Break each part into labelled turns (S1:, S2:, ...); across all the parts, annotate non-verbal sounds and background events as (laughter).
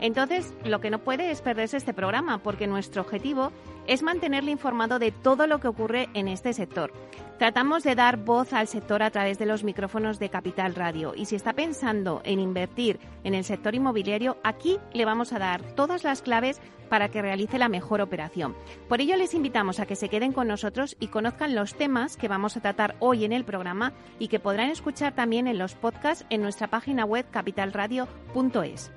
S1: Entonces, lo que no puede es perderse este programa, porque nuestro objetivo es mantenerle informado de todo lo que ocurre en este sector. Tratamos de dar voz al sector a través de los micrófonos de Capital Radio y si está pensando en invertir en el sector inmobiliario, aquí le vamos a dar todas las claves para que realice la mejor operación. Por ello les invitamos a que se queden con nosotros y conozcan los temas que vamos a tratar hoy en el programa y que podrán escuchar también en los podcasts en nuestra página web capitalradio.es.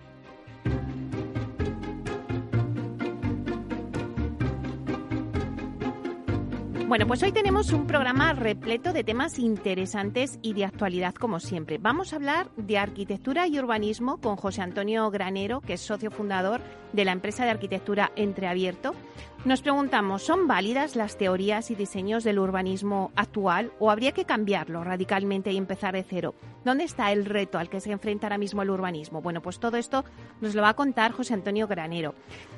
S1: Bueno, pues hoy tenemos un programa repleto de temas interesantes y de actualidad como siempre. Vamos a hablar de arquitectura y urbanismo con José Antonio Granero, que es socio fundador de la empresa de arquitectura Entreabierto. Nos preguntamos, ¿son válidas las teorías y diseños del urbanismo actual o habría que cambiarlo radicalmente y empezar de cero? ¿Dónde está el reto al que se enfrenta ahora mismo el urbanismo? Bueno, pues todo esto nos lo va a contar José Antonio Granero.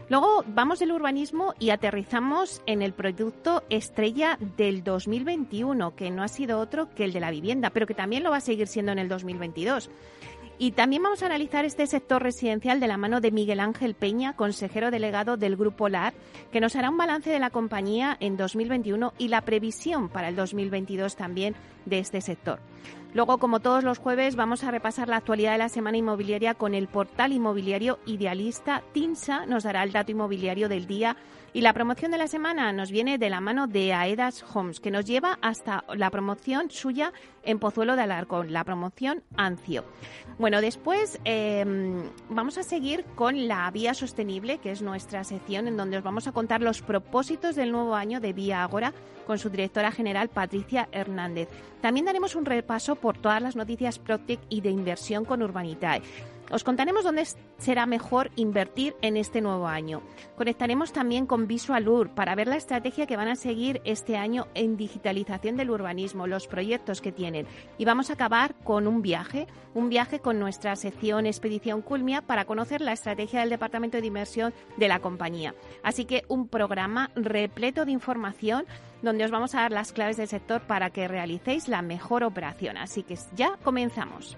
S1: Luego vamos del urbanismo y aterrizamos en el producto estrella del 2021, que no ha sido otro que el de la vivienda, pero que también lo va a seguir siendo en el 2022. Y también vamos a analizar este sector residencial de la mano de Miguel Ángel Peña, consejero delegado del Grupo LAR, que nos hará un balance de la compañía en 2021 y la previsión para el 2022 también de este sector. Luego, como todos los jueves, vamos a repasar la actualidad de la semana inmobiliaria con el portal inmobiliario idealista TINSA. Nos dará el dato inmobiliario del día y la promoción de la semana nos viene de la mano de Aedas Homes, que nos lleva hasta la promoción suya en Pozuelo de Alarcón, la promoción Ancio. Bueno, después em, vamos a seguir con la Vía Sostenible, que es nuestra sección en donde os vamos a contar los propósitos del nuevo año de Vía Agora con su directora general Patricia Hernández. También daremos un repaso por todas las noticias Protec y de inversión con Urbanitae. Os contaremos dónde será mejor invertir en este nuevo año. Conectaremos también con Visualur para ver la estrategia que van a seguir este año en digitalización del urbanismo, los proyectos que tienen. Y vamos a acabar con un viaje, un viaje con nuestra sección Expedición Culmia para conocer la estrategia del Departamento de Inversión de la compañía. Así que un programa repleto de información donde os vamos a dar las claves del sector para que realicéis la mejor operación. Así que ya comenzamos.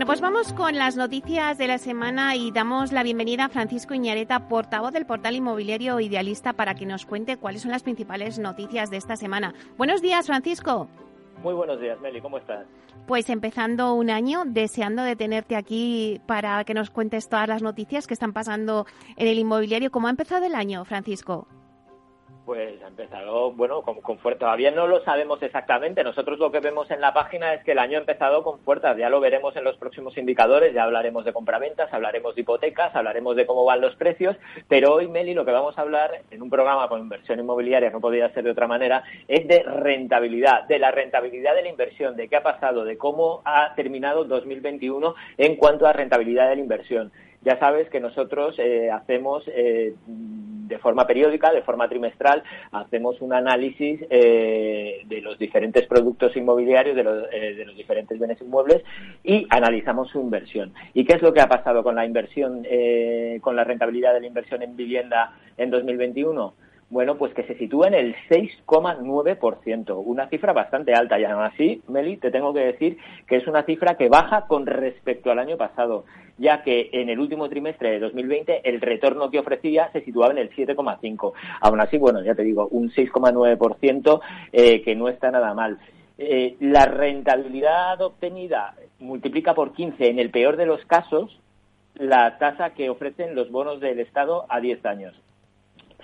S1: Bueno, pues vamos con las noticias de la semana y damos la bienvenida a Francisco Iñareta, portavoz del portal inmobiliario Idealista, para que nos cuente cuáles son las principales noticias de esta semana. Buenos días, Francisco.
S2: Muy buenos días, Meli, ¿cómo estás?
S1: Pues empezando un año, deseando de tenerte aquí para que nos cuentes todas las noticias que están pasando en el inmobiliario. ¿Cómo ha empezado el año, Francisco?
S2: Pues ha empezado, bueno, con, con, fuerza. Todavía no lo sabemos exactamente. Nosotros lo que vemos en la página es que el año ha empezado con fuerza. Ya lo veremos en los próximos indicadores. Ya hablaremos de compraventas, hablaremos de hipotecas, hablaremos de cómo van los precios. Pero hoy, Meli, lo que vamos a hablar en un programa con inversión inmobiliaria, no podría ser de otra manera, es de rentabilidad, de la rentabilidad de la inversión, de qué ha pasado, de cómo ha terminado 2021 en cuanto a rentabilidad de la inversión. Ya sabes que nosotros eh, hacemos eh, de forma periódica, de forma trimestral, hacemos un análisis eh, de los diferentes productos inmobiliarios, de los, eh, de los, diferentes bienes inmuebles y analizamos su inversión. ¿Y qué es lo que ha pasado con la inversión, eh, con la rentabilidad de la inversión en vivienda en 2021? Bueno, pues que se sitúa en el 6,9%, una cifra bastante alta y aún así, Meli, te tengo que decir que es una cifra que baja con respecto al año pasado, ya que en el último trimestre de 2020 el retorno que ofrecía se situaba en el 7,5%. Aún así, bueno, ya te digo, un 6,9% eh, que no está nada mal. Eh, la rentabilidad obtenida multiplica por 15 en el peor de los casos la tasa que ofrecen los bonos del Estado a 10 años.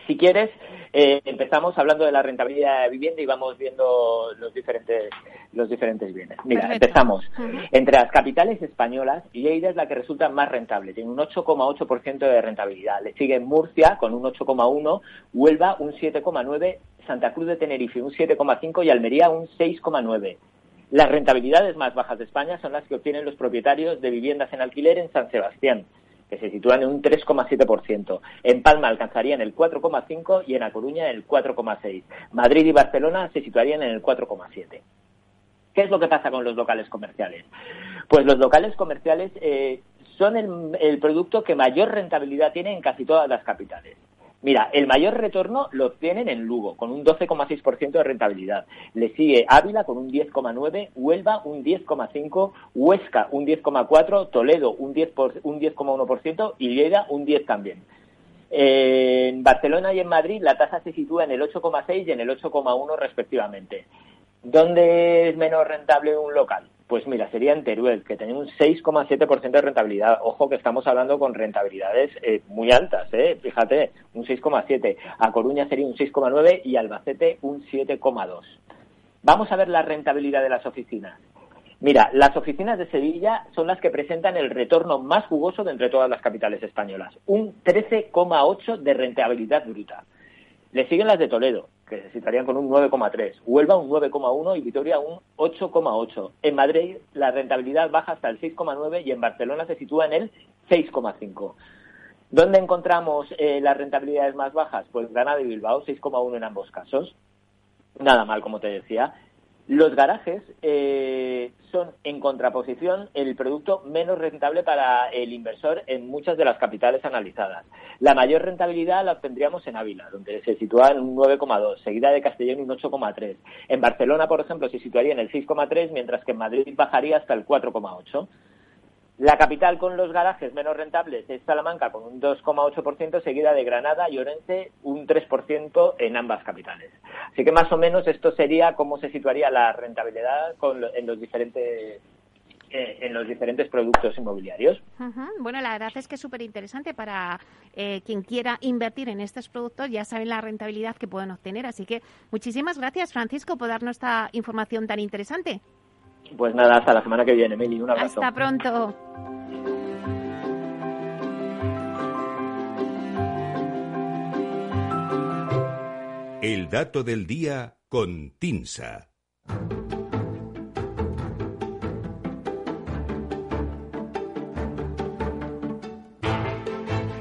S2: Si quieres, eh, empezamos hablando de la rentabilidad de vivienda y vamos viendo los diferentes, los diferentes bienes. Mira, empezamos. Entre las capitales españolas, Lleida es la que resulta más rentable, tiene un 8,8% de rentabilidad. Le sigue Murcia con un 8,1%, Huelva un 7,9%, Santa Cruz de Tenerife un 7,5% y Almería un 6,9%. Las rentabilidades más bajas de España son las que obtienen los propietarios de viviendas en alquiler en San Sebastián, que se sitúan en un 3,7%. En Palma alcanzarían el 4,5% y en A Coruña el 4,6%. Madrid y Barcelona se situarían en el 4,7%. ¿Qué es lo que pasa con los locales comerciales? Pues los locales comerciales eh, son el, el producto que mayor rentabilidad tiene en casi todas las capitales. Mira, el mayor retorno lo obtienen en Lugo, con un 12,6% de rentabilidad. Le sigue Ávila con un 10,9%, Huelva un 10,5%, Huesca un 10,4%, Toledo un 10,1% y Lleida un 10% también. En Barcelona y en Madrid la tasa se sitúa en el 8,6 y en el 8,1 respectivamente. ¿Dónde es menos rentable un local? Pues mira, sería en Teruel, que tenía un 6,7% de rentabilidad. Ojo que estamos hablando con rentabilidades eh, muy altas, ¿eh? fíjate, un 6,7. A Coruña sería un 6,9 y Albacete un 7,2. Vamos a ver la rentabilidad de las oficinas. Mira, las oficinas de Sevilla son las que presentan el retorno más jugoso de entre todas las capitales españolas, un 13,8 de rentabilidad bruta. Le siguen las de Toledo, que se situarían con un 9,3. Huelva un 9,1 y Vitoria un 8,8. En Madrid la rentabilidad baja hasta el 6,9 y en Barcelona se sitúa en el 6,5. ¿Dónde encontramos eh, las rentabilidades más bajas? Pues Granada y Bilbao, 6,1 en ambos casos. Nada mal, como te decía. Los garajes eh, son, en contraposición, el producto menos rentable para el inversor en muchas de las capitales analizadas. La mayor rentabilidad la obtendríamos en Ávila, donde se sitúa en un 9,2, seguida de Castellón un 8,3. En Barcelona, por ejemplo, se situaría en el 6,3, mientras que en Madrid bajaría hasta el 4,8. La capital con los garajes menos rentables es Salamanca con un 2,8%, seguida de Granada y Orense un 3% en ambas capitales. Así que más o menos esto sería cómo se situaría la rentabilidad en los diferentes eh, en los diferentes productos inmobiliarios.
S1: Bueno, la verdad es que es súper interesante para eh, quien quiera invertir en estos productos, ya saben la rentabilidad que pueden obtener. Así que muchísimas gracias, Francisco, por darnos esta información tan interesante.
S2: Pues nada, hasta la semana que viene, Meli. Un abrazo.
S1: Hasta pronto.
S3: El dato del día con Tinsa.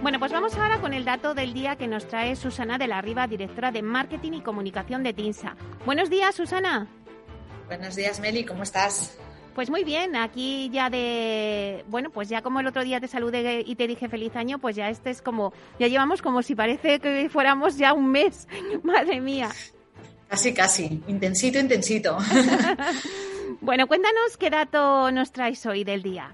S1: Bueno, pues vamos ahora con el dato del día que nos trae Susana de la Riva, directora de Marketing y Comunicación de TINSA. Buenos días, Susana.
S4: Buenos días, Meli, ¿cómo estás?
S1: Pues muy bien, aquí ya de, bueno, pues ya como el otro día te saludé y te dije feliz año, pues ya este es como, ya llevamos como si parece que fuéramos ya un mes, (laughs) madre mía.
S4: Casi, casi, intensito, intensito. (laughs)
S1: bueno, cuéntanos qué dato nos traes hoy del día.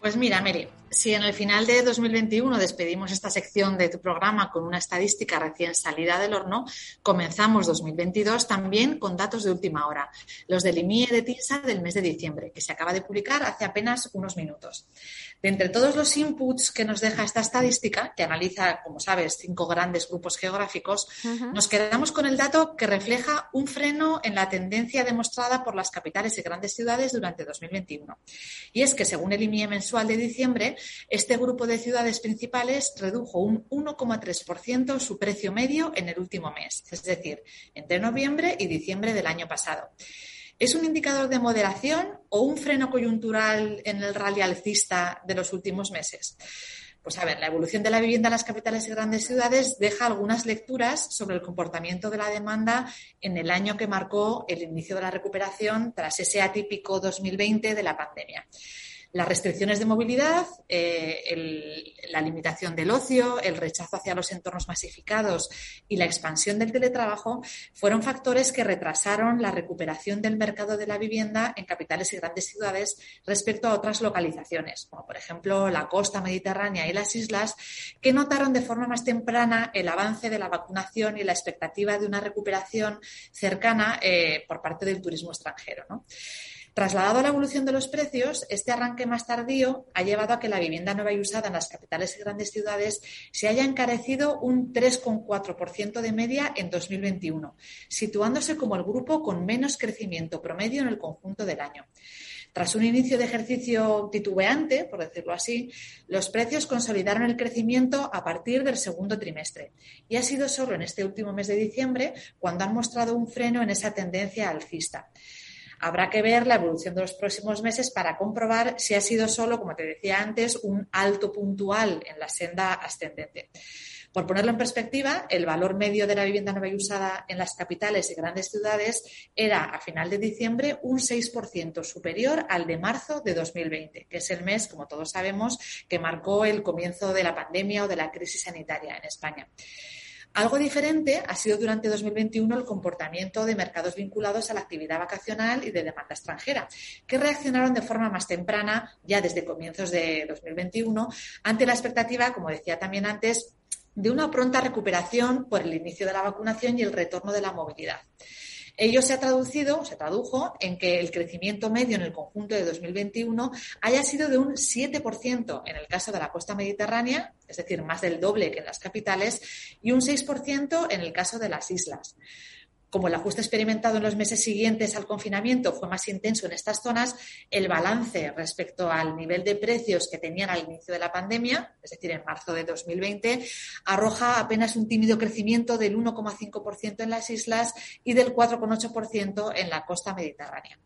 S4: Pues mira, Mary, Si en el final de 2021 despedimos esta sección de tu programa con una estadística recién salida del horno, comenzamos 2022 también con datos de última hora, los del IMIE de TINSA del mes de diciembre, que se acaba de publicar hace apenas unos minutos. De entre todos los inputs que nos deja esta estadística, que analiza, como sabes, cinco grandes grupos geográficos, nos quedamos con el dato que refleja un freno en la tendencia demostrada por las capitales y grandes ciudades durante 2021. Y es que, según el IMIE mensual de diciembre, este grupo de ciudades principales redujo un 1,3% su precio medio en el último mes, es decir, entre noviembre y diciembre del año pasado. ¿Es un indicador de moderación o un freno coyuntural en el rally alcista de los últimos meses? Pues a ver, la evolución de la vivienda en las capitales y grandes ciudades deja algunas lecturas sobre el comportamiento de la demanda en el año que marcó el inicio de la recuperación tras ese atípico 2020 de la pandemia. Las restricciones de movilidad, eh, la limitación del ocio, el rechazo hacia los entornos masificados y la expansión del teletrabajo fueron factores que retrasaron la recuperación del mercado de la vivienda en capitales y grandes ciudades respecto a otras localizaciones, como por ejemplo la costa mediterránea y las islas, que notaron de forma más temprana el avance de la vacunación y la expectativa de una recuperación cercana eh, por parte del turismo extranjero. ¿no? Trasladado a la evolución de los precios, este arranque más tardío ha llevado a que la vivienda nueva y usada en las capitales y grandes ciudades se haya encarecido un 3,4% de media en 2021, situándose como el grupo con menos crecimiento promedio en el conjunto del año. Tras un inicio de ejercicio titubeante, por decirlo así, los precios consolidaron el crecimiento a partir del segundo trimestre. Y ha sido solo en este último mes de diciembre cuando han mostrado un freno en esa tendencia alcista. Habrá que ver la evolución de los próximos meses para comprobar si ha sido solo, como te decía antes, un alto puntual en la senda ascendente. Por ponerlo en perspectiva, el valor medio de la vivienda nueva y usada en las capitales y grandes ciudades era a final de diciembre un 6% superior al de marzo de 2020, que es el mes, como todos sabemos, que marcó el comienzo de la pandemia o de la crisis sanitaria en España. Algo diferente ha sido durante 2021 el comportamiento de mercados vinculados a la actividad vacacional y de demanda extranjera, que reaccionaron de forma más temprana, ya desde comienzos de 2021, ante la expectativa, como decía también antes, de una pronta recuperación por el inicio de la vacunación y el retorno de la movilidad. Ello se ha traducido, se tradujo en que el crecimiento medio en el conjunto de 2021 haya sido de un 7% en el caso de la costa mediterránea, es decir, más del doble que en las capitales, y un 6% en el caso de las islas como el ajuste experimentado en los meses siguientes al confinamiento fue más intenso en estas zonas, el balance respecto al nivel de precios que tenían al inicio de la pandemia, es decir, en marzo de 2020, arroja apenas un tímido crecimiento del 1,5% en las islas y del 4,8% en la costa mediterránea.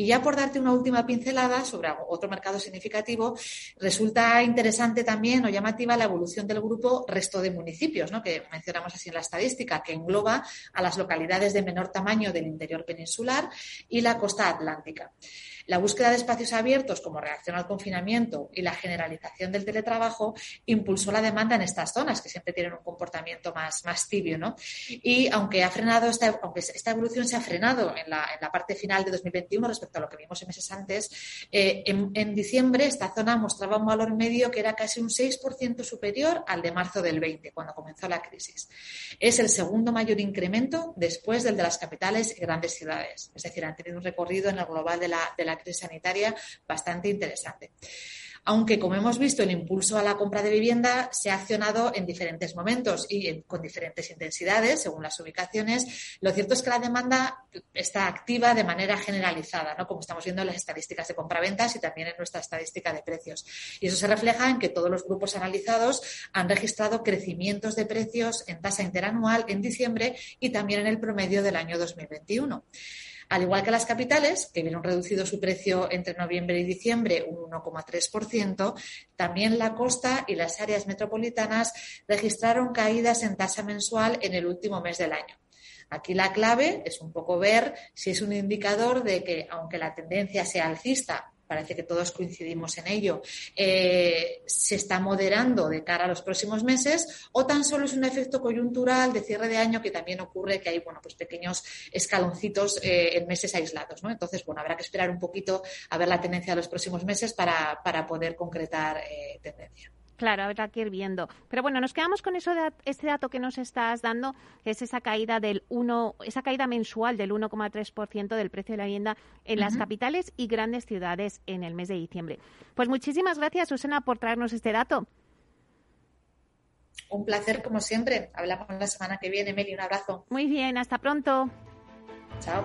S4: Y ya por darte una última pincelada sobre otro mercado significativo, resulta interesante también o llamativa la evolución del grupo resto de municipios, ¿no? que mencionamos así en la estadística, que engloba a las localidades de menor tamaño del interior peninsular y la costa atlántica. La búsqueda de espacios abiertos como reacción al confinamiento y la generalización del teletrabajo impulsó la demanda en estas zonas, que siempre tienen un comportamiento más, más tibio. ¿no? Y aunque, ha frenado esta, aunque esta evolución se ha frenado en la, en la parte final de 2021 respecto a lo que vimos en meses antes, eh, en, en, diciembre esta zona mostraba un valor medio que era casi un 6% superior al de marzo del 20, cuando comenzó la crisis. Es el segundo mayor incremento después del de las capitales y grandes ciudades. Es decir, han tenido un recorrido en el global de la, de la crisis sanitaria bastante interesante aunque como hemos visto el impulso a la compra de vivienda se ha accionado en diferentes momentos y con diferentes intensidades según las ubicaciones, lo cierto es que la demanda está activa de manera generalizada, ¿no? como estamos viendo en las estadísticas de compraventas y también en nuestra estadística de precios. Y eso se refleja en que todos los grupos analizados han registrado crecimientos de precios en tasa interanual en diciembre y también en el promedio del año 2021. Al igual que las capitales, que vieron reducido su precio entre noviembre y diciembre un 1,3%, también la costa y las áreas metropolitanas registraron caídas en tasa mensual en el último mes del año. Aquí la clave es un poco ver si es un indicador de que, aunque la tendencia sea alcista, parece que todos coincidimos en ello, eh, se está moderando de cara a los próximos meses o tan solo es un efecto coyuntural de cierre de año que también ocurre que hay bueno, pues pequeños escaloncitos eh, en meses aislados. ¿no? Entonces, bueno, habrá que esperar un poquito a ver la tendencia de los próximos meses para, poder concretar eh, tendencia.
S1: Claro, habrá que ir viendo. Pero bueno, nos quedamos con eso de este dato que nos estás dando, que es esa caída del 1, esa caída mensual del 1,3% del precio de la vivienda en las capitales y grandes ciudades en el mes de diciembre. Pues muchísimas gracias, Susana, por traernos este dato.
S4: Un placer, como siempre. Hablamos la semana que viene, Meli. Un abrazo.
S1: Muy bien, hasta pronto.
S4: Chao.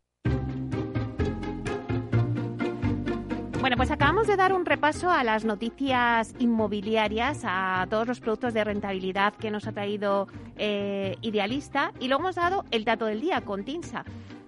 S1: Bueno, pues acabamos de dar un repaso a las noticias inmobiliarias, a todos los productos de rentabilidad que nos ha traído eh, Idealista y luego hemos dado el dato del día con Tinsa.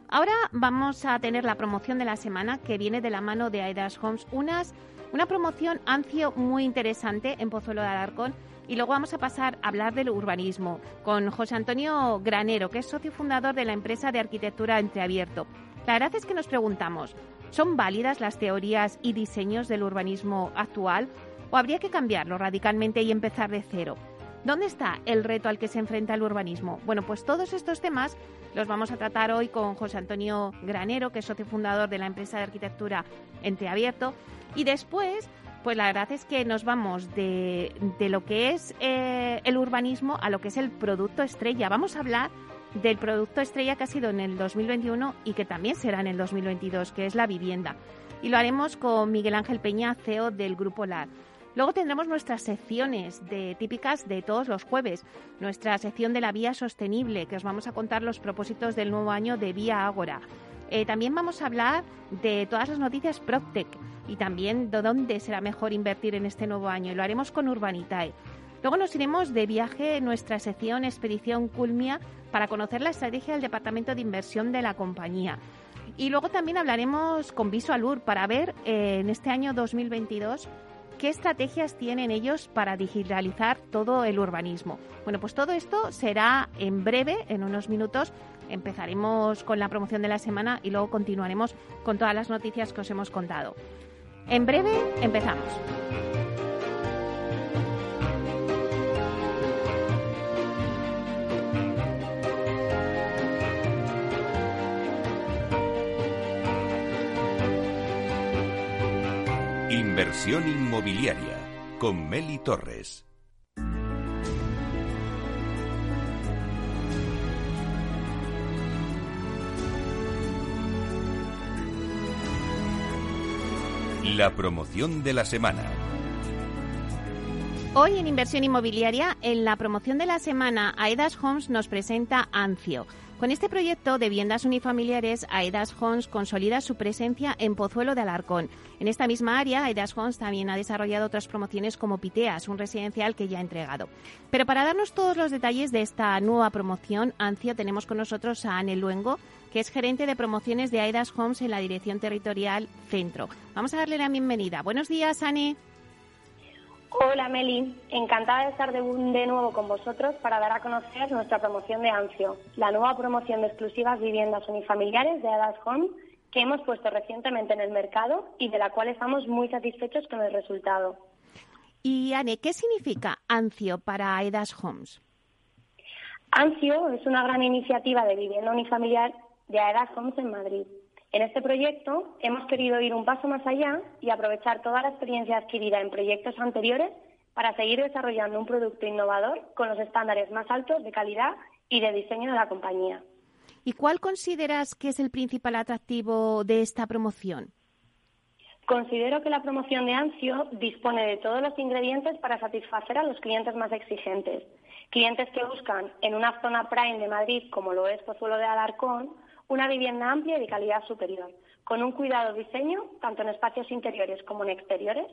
S1: Ahora vamos a tener la promoción de la semana que viene de la mano de Aedas Homes, unas, una promoción ancio muy interesante en Pozuelo de Alarcón. Y luego vamos a pasar a hablar del urbanismo con José Antonio Granero, que es socio fundador de la empresa de arquitectura Entreabierto. La verdad es que nos preguntamos, ¿Son válidas las teorías y diseños del urbanismo actual o habría que cambiarlo radicalmente y empezar de cero? ¿Dónde está el reto al que se enfrenta el urbanismo? Bueno, pues todos estos temas los vamos a tratar hoy con José Antonio Granero, que es socio fundador de la empresa de arquitectura Entreabierto. Y después, pues la verdad es que nos vamos de, lo que es eh, el urbanismo a lo que es el producto estrella. Vamos a hablar del producto estrella que ha sido en el 2021 y que también será en el 2022, que es la vivienda. Y lo haremos con Miguel Ángel Peña, CEO del Grupo LAR. Luego tendremos nuestras secciones de, típicas de todos los jueves. Nuestra sección de la vía sostenible, que os vamos a contar los propósitos del nuevo año de Vía Ágora. Eh, también vamos a hablar de todas las noticias PropTech y también de dónde será mejor invertir en este nuevo año. Y lo haremos con Urbanitae. Luego nos iremos de viaje en nuestra sección Expedición Culmia para conocer la estrategia del Departamento de Inversión de la compañía. Y luego también hablaremos con Visualur para ver eh, en este año 2022 qué estrategias tienen ellos para digitalizar todo el urbanismo. Bueno, pues todo esto será en breve, en unos minutos. Empezaremos con la promoción de la semana y luego continuaremos con todas las noticias que os hemos contado. En breve empezamos.
S3: Inversión inmobiliaria con Meli Torres. La promoción de la semana.
S1: Hoy en Inversión Inmobiliaria, en la promoción de la semana, Aedas Homes nos presenta Ancio con este proyecto de viviendas unifamiliares, Aedas Homes consolida su presencia en Pozuelo de Alarcón. En esta misma área, Aedas Homes también ha desarrollado otras promociones como Piteas, un residencial que ya ha entregado. Pero para darnos todos los detalles de esta nueva promoción, Ancio, tenemos con nosotros a Anne Luengo, que es gerente de promociones de Aedas Homes en la Dirección Territorial Centro. Vamos a darle la bienvenida. Buenos días, Anne.
S5: Hola Meli, encantada de estar de, nuevo con vosotros para dar a conocer nuestra promoción de ANSIO, la nueva promoción de exclusivas viviendas unifamiliares de Adas Home que hemos puesto recientemente en el mercado y de la cual estamos muy satisfechos con el resultado.
S1: Y Anne, ¿qué significa ANSIO para Aedas Homes?
S5: ANSIO es una gran iniciativa de vivienda unifamiliar de Aedas Homes en Madrid. En este proyecto hemos querido ir un paso más allá y aprovechar toda la experiencia adquirida en proyectos anteriores para seguir desarrollando un producto innovador con los estándares más altos de calidad y de diseño de la compañía.
S1: ¿Y cuál consideras que es el principal atractivo de esta promoción?
S5: Considero que la promoción de Ancio dispone de todos los ingredientes para satisfacer a los clientes más exigentes. Clientes que buscan en una zona prime de Madrid, como lo es Pozuelo de Alarcón, una vivienda amplia y de calidad superior, con un cuidado diseño, tanto en espacios interiores como en exteriores,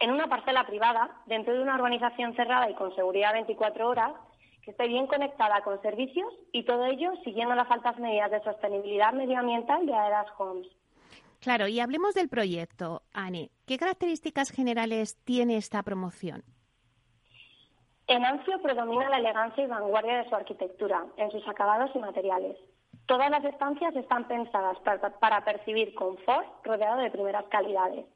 S5: en una parcela privada, dentro de una urbanización cerrada y con seguridad 24 horas, que esté bien conectada con servicios y todo ello siguiendo las altas medidas de sostenibilidad medioambiental de Aedas Homes.
S1: Claro, y hablemos del proyecto, Anne. ¿Qué características generales tiene esta promoción?
S5: En Ancio predomina la elegancia y vanguardia de su arquitectura, en sus acabados y materiales. Todas las estancias están pensadas para, percibir confort rodeado de primeras calidades.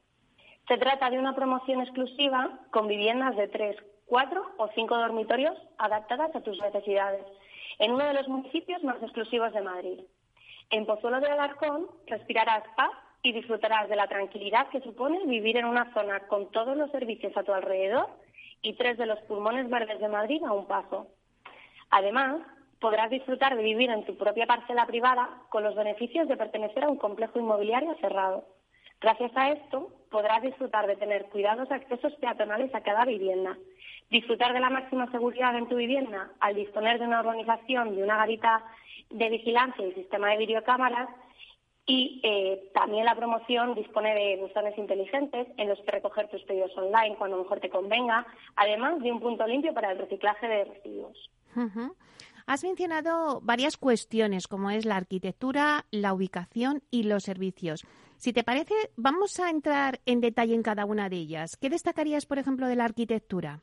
S5: Se trata de una promoción exclusiva con viviendas de tres, cuatro o cinco dormitorios adaptadas a tus necesidades, en uno de los municipios más exclusivos de Madrid. En Pozuelo de Alarcón respirarás paz y disfrutarás de la tranquilidad que supone vivir en una zona con todos los servicios a tu alrededor y tres de los pulmones verdes de Madrid a un paso. Además, podrás disfrutar de vivir en tu propia parcela privada con los beneficios de pertenecer a un complejo inmobiliario cerrado. Gracias a esto, podrás disfrutar de tener cuidados accesos peatonales a cada vivienda, disfrutar de la máxima seguridad en tu vivienda al disponer de una organización, de una garita de vigilancia y sistema de videocámaras y eh, también la promoción dispone de buzones inteligentes en los que recoger tus pedidos online cuando mejor te convenga, además de un punto limpio para el reciclaje de residuos.
S1: Has mencionado varias cuestiones como es la arquitectura, la ubicación y los servicios. Si te parece, vamos a entrar en detalle en cada una de ellas. ¿Qué destacarías, por ejemplo, de la arquitectura?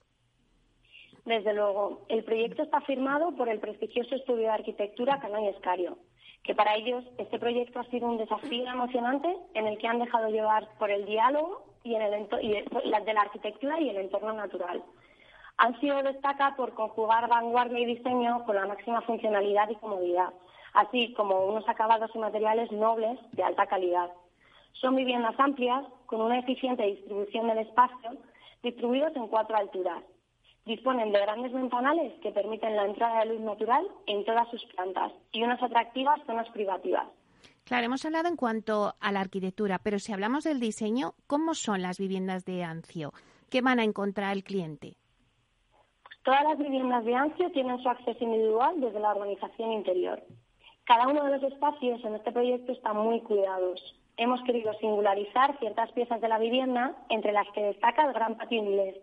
S5: Desde luego, el proyecto está firmado por el prestigioso estudio de arquitectura Canón y Escario que para ellos este proyecto ha sido un desafío emocionante en el que han dejado llevar por el diálogo y, en el y de la arquitectura y el entorno natural. Han sido destaca por conjugar vanguardia y diseño con la máxima funcionalidad y comodidad, así como unos acabados y materiales nobles de alta calidad. Son viviendas amplias con una eficiente distribución del espacio, distribuidos en cuatro alturas, Disponen de grandes ventanales que permiten la entrada de luz natural en todas sus plantas y unas atractivas zonas privativas.
S1: Claro, hemos hablado en cuanto a la arquitectura, pero si hablamos del diseño, ¿cómo son las viviendas de Ancio? ¿Qué van a encontrar el cliente?
S5: Todas las viviendas de Ancio tienen su acceso individual desde la organización interior. Cada uno de los espacios en este proyecto están muy cuidados. Hemos querido singularizar ciertas piezas de la vivienda, entre las que destaca el gran patio inglés,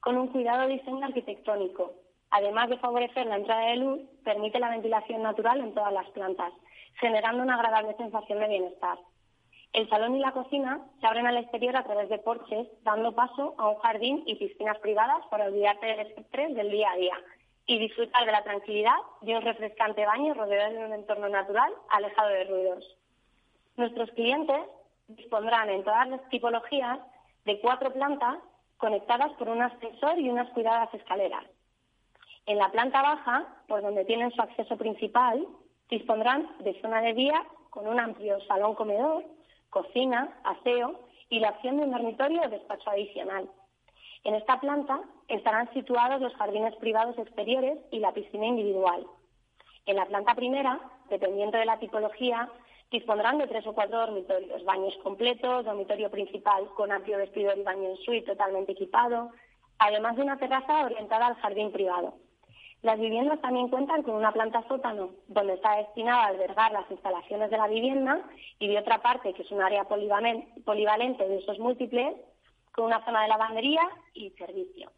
S5: con un cuidado diseño arquitectónico. Además de favorecer la entrada de luz, permite la ventilación natural en todas las plantas, generando una agradable sensación de bienestar. El salón y la cocina se abren al exterior a través de porches, dando paso a un jardín y piscinas privadas para olvidarte del estrés del día a día y disfrutar de la tranquilidad de un refrescante baño rodeado de un entorno natural alejado de ruidos. Nuestros clientes dispondrán en todas las tipologías de cuatro plantas conectadas por un ascensor y unas cuidadas escaleras. En la planta baja, por donde tienen su acceso principal, dispondrán de zona de día con un amplio salón comedor, cocina, aseo y la opción de un dormitorio o despacho adicional. En esta planta estarán situados los jardines privados exteriores y la piscina individual. En la planta primera, dependiendo de la tipología, Dispondrán de tres o cuatro dormitorios, baños completos, dormitorio principal con amplio vestidor y baño en suite totalmente equipado, además de una terraza orientada al jardín privado. Las viviendas también cuentan con una planta sótano, donde está destinada a albergar las instalaciones de la vivienda, y de otra parte, que es un área polivalente de usos múltiples, con una zona de lavandería y servicio.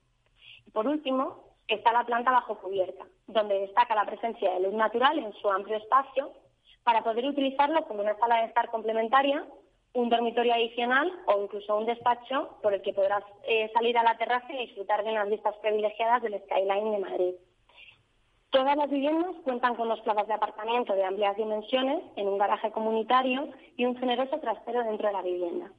S5: Por último, está la planta bajo cubierta, donde destaca la presencia de luz natural en su amplio espacio para poder utilizarlo como una sala de estar complementaria, un dormitorio adicional o incluso un despacho por el que podrás eh, salir a la terraza y disfrutar de unas vistas privilegiadas del skyline de Madrid. Todas las viviendas cuentan con dos plazas de aparcamiento de amplias dimensiones en un garaje comunitario y un generoso trastero dentro de la vivienda.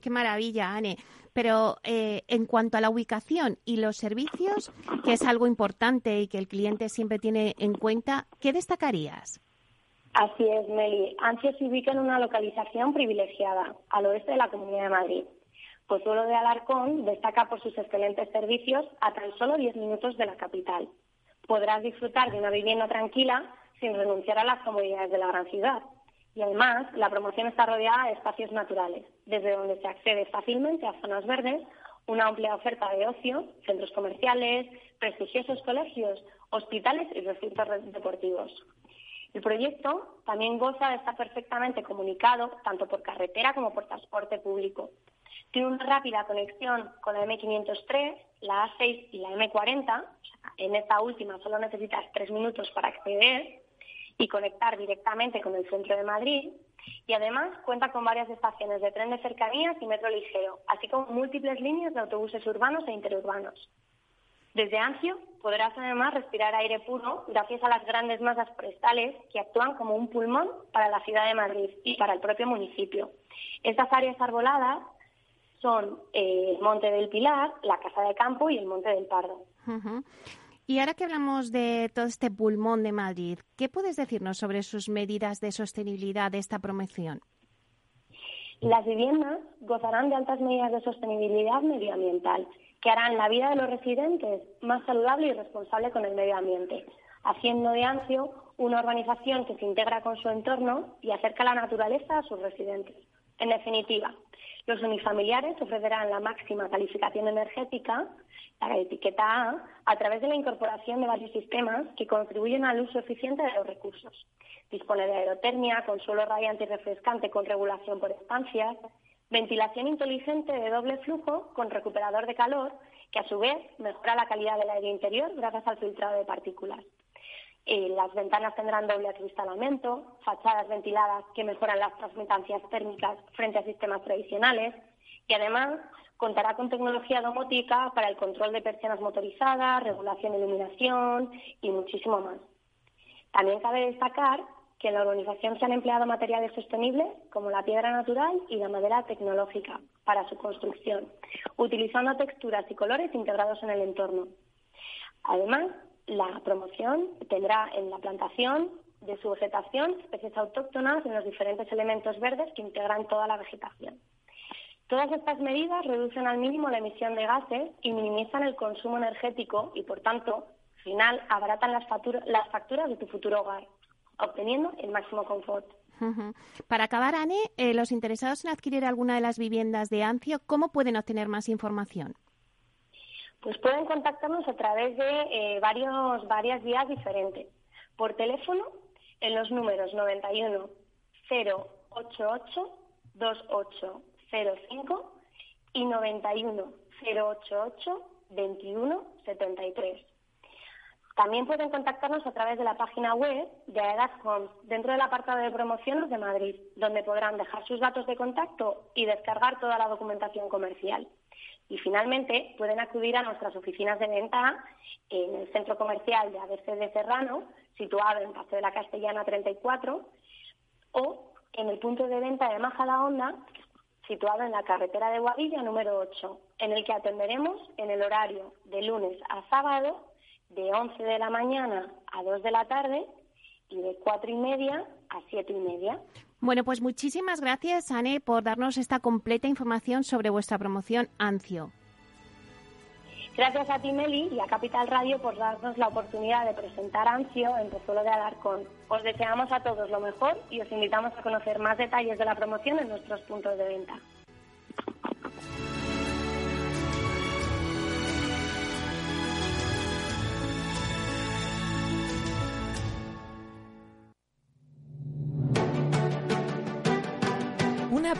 S1: qué maravilla, Anne. Pero eh, en cuanto a la ubicación y los servicios, que es algo importante y que el cliente siempre tiene en cuenta, ¿qué destacarías?
S5: Así es, Meli. Ansia se ubica en una localización privilegiada, al oeste de la Comunidad de Madrid. Pozuelo de Alarcón destaca por sus excelentes servicios a tan solo 10 minutos de la capital. Podrás disfrutar de una vivienda tranquila sin renunciar a las comodidades de la gran ciudad. Y además, la promoción está rodeada de espacios naturales, desde donde se accede fácilmente a zonas verdes, una amplia oferta de ocio, centros comerciales, prestigiosos colegios, hospitales y recintos deportivos. El proyecto también goza de estar perfectamente comunicado tanto por carretera como por transporte público. Tiene una rápida conexión con la M503, la A6 y la M40. En esta última solo necesitas tres minutos para acceder y conectar directamente con el centro de Madrid. Y además cuenta con varias estaciones de tren de cercanías y metro ligero, así como múltiples líneas de autobuses urbanos e interurbanos. Desde Ancio podrás además respirar aire puro gracias a las grandes masas forestales que actúan como un pulmón para la ciudad de Madrid y para el propio municipio. Estas áreas arboladas son eh, el Monte del Pilar, la Casa de Campo y el Monte del Pardo.
S1: Y ahora que hablamos de todo este pulmón de Madrid, ¿qué puedes decirnos sobre sus medidas de sostenibilidad de esta promoción?
S5: Las viviendas gozarán de altas medidas de sostenibilidad medioambiental que harán la vida de los residentes más saludable y responsable con el medio ambiente, haciendo de Ancio una urbanización que se integra con su entorno y acerca la naturaleza a sus residentes. En definitiva, los unifamiliares ofrecerán la máxima calificación energética, la etiqueta A, a través de la incorporación de varios sistemas que contribuyen al uso eficiente de los recursos. Dispone de aerotermia, con suelo radiante y refrescante con regulación por estancias, ventilación inteligente de doble flujo con recuperador de calor, que a su vez mejora la calidad del aire interior gracias al filtrado de partículas. Eh, las ventanas tendrán doble acristalamiento, fachadas ventiladas que mejoran las transmitancias térmicas frente a sistemas tradicionales y además contará con tecnología domótica para el control de persianas motorizadas, regulación de iluminación y muchísimo más. También cabe destacar que en la urbanización se han empleado materiales sostenibles como la piedra natural y la madera tecnológica para su construcción, utilizando texturas y colores integrados en el entorno. Además, la promoción tendrá en la plantación de su vegetación especies autóctonas en los diferentes elementos verdes que integran toda la vegetación. Todas estas medidas reducen al mínimo la emisión de gases y minimizan el consumo energético y, por tanto, al final abaratan las, facturas de tu futuro hogar, obteniendo el máximo confort.
S1: Para acabar, Anne, eh, los interesados en adquirir alguna de las viviendas de Ancio, ¿cómo pueden obtener más información?
S5: Pues pueden contactarnos a través de eh, varios, varias vías diferentes. Por teléfono, en los números 91 088 2805 y 91 088 2173. También pueden contactarnos a través de la página web de Aedas dentro del apartado de promociones de Madrid, donde podrán dejar sus datos de contacto y descargar toda la documentación comercial. Y finalmente pueden acudir a nuestras oficinas de venta en el centro comercial de ABC de Serrano, situado en Paseo de la Castellana 34, o en el punto de venta de Majadahonda, situado en la carretera de Guadilla número 8, en el que atenderemos en el horario de lunes a sábado de 11 de la mañana a 2 de la tarde y de 4 y media a 7 y media.
S1: Bueno, pues muchísimas gracias, Anne, por darnos esta completa información sobre vuestra promoción ANCIO.
S5: Gracias a ti, Meli, y a Capital Radio por darnos la oportunidad de presentar ANCIO en Pozuelo de Alarcón. Os deseamos a todos lo mejor y os invitamos a conocer más detalles de la promoción en nuestros puntos de venta.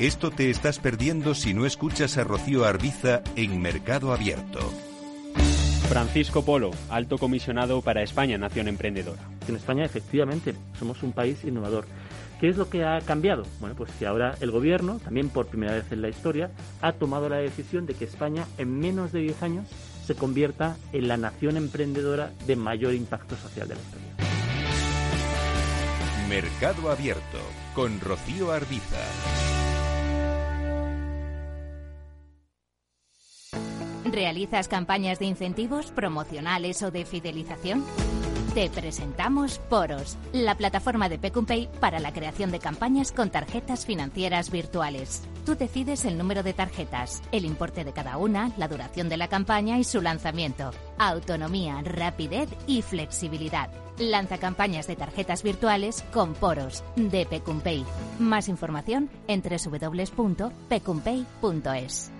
S3: Esto te estás perdiendo si no escuchas a Rocío Arbiza en Mercado Abierto.
S6: Francisco Polo, alto comisionado para España, Nación Emprendedora.
S7: En España, efectivamente, somos un país innovador. ¿Qué es lo que ha cambiado? Bueno, pues que ahora el gobierno, también por primera vez en la historia, ha tomado la decisión de que España en menos de 10 años se convierta en la nación emprendedora de mayor impacto social de la historia.
S3: Mercado Abierto con Rocío Arbiza.
S8: ¿Realizas campañas de incentivos promocionales o de fidelización? Te presentamos Poros, la plataforma de Pecumpay para la creación de campañas con tarjetas financieras virtuales. Tú decides el número de tarjetas, el importe de cada una, la duración de la campaña y su lanzamiento. Autonomía, rapidez y flexibilidad. Lanza campañas de tarjetas virtuales con Poros de Pecumpay. Más información en www.pecumpay.es.